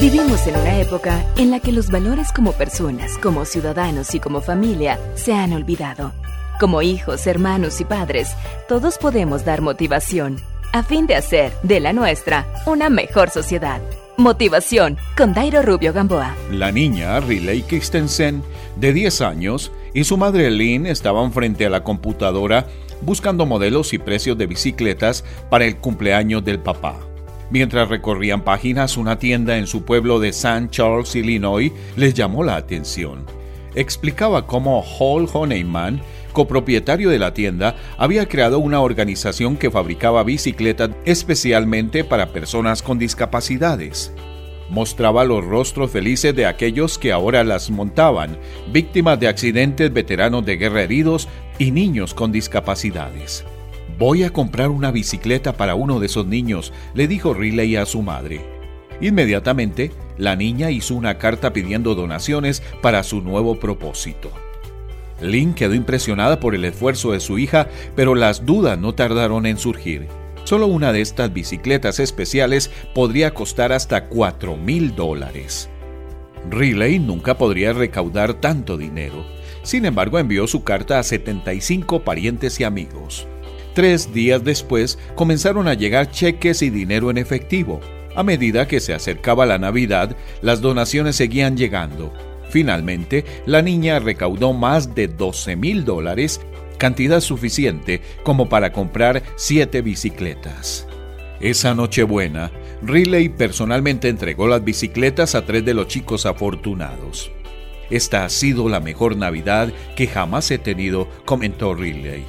Vivimos en una época en la que los valores como personas, como ciudadanos y como familia se han olvidado. Como hijos, hermanos y padres, todos podemos dar motivación a fin de hacer de la nuestra una mejor sociedad. Motivación con Dairo Rubio Gamboa. La niña Riley Christensen, de 10 años, y su madre Lynn estaban frente a la computadora buscando modelos y precios de bicicletas para el cumpleaños del papá. Mientras recorrían páginas, una tienda en su pueblo de St. Charles, Illinois, les llamó la atención. Explicaba cómo Hall Honeyman, copropietario de la tienda, había creado una organización que fabricaba bicicletas especialmente para personas con discapacidades. Mostraba los rostros felices de aquellos que ahora las montaban, víctimas de accidentes, veteranos de guerra heridos y niños con discapacidades. Voy a comprar una bicicleta para uno de esos niños, le dijo Riley a su madre. Inmediatamente, la niña hizo una carta pidiendo donaciones para su nuevo propósito. Lynn quedó impresionada por el esfuerzo de su hija, pero las dudas no tardaron en surgir. Solo una de estas bicicletas especiales podría costar hasta 4 mil dólares. Riley nunca podría recaudar tanto dinero. Sin embargo, envió su carta a 75 parientes y amigos. Tres días después comenzaron a llegar cheques y dinero en efectivo. A medida que se acercaba la Navidad, las donaciones seguían llegando. Finalmente, la niña recaudó más de 12 mil dólares, cantidad suficiente como para comprar siete bicicletas. Esa Nochebuena, Riley personalmente entregó las bicicletas a tres de los chicos afortunados. Esta ha sido la mejor Navidad que jamás he tenido, comentó Riley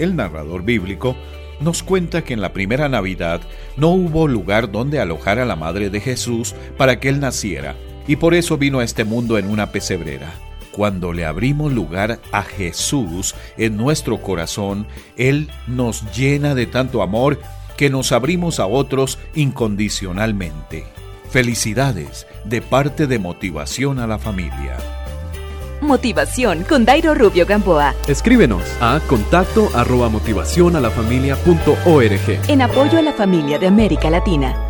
el narrador bíblico, nos cuenta que en la primera Navidad no hubo lugar donde alojar a la madre de Jesús para que él naciera, y por eso vino a este mundo en una pesebrera. Cuando le abrimos lugar a Jesús en nuestro corazón, Él nos llena de tanto amor que nos abrimos a otros incondicionalmente. Felicidades de parte de Motivación a la Familia. Motivación con Dairo Rubio Gamboa. Escríbenos a contacto arroba motivación a la familia punto org. En apoyo a la familia de América Latina.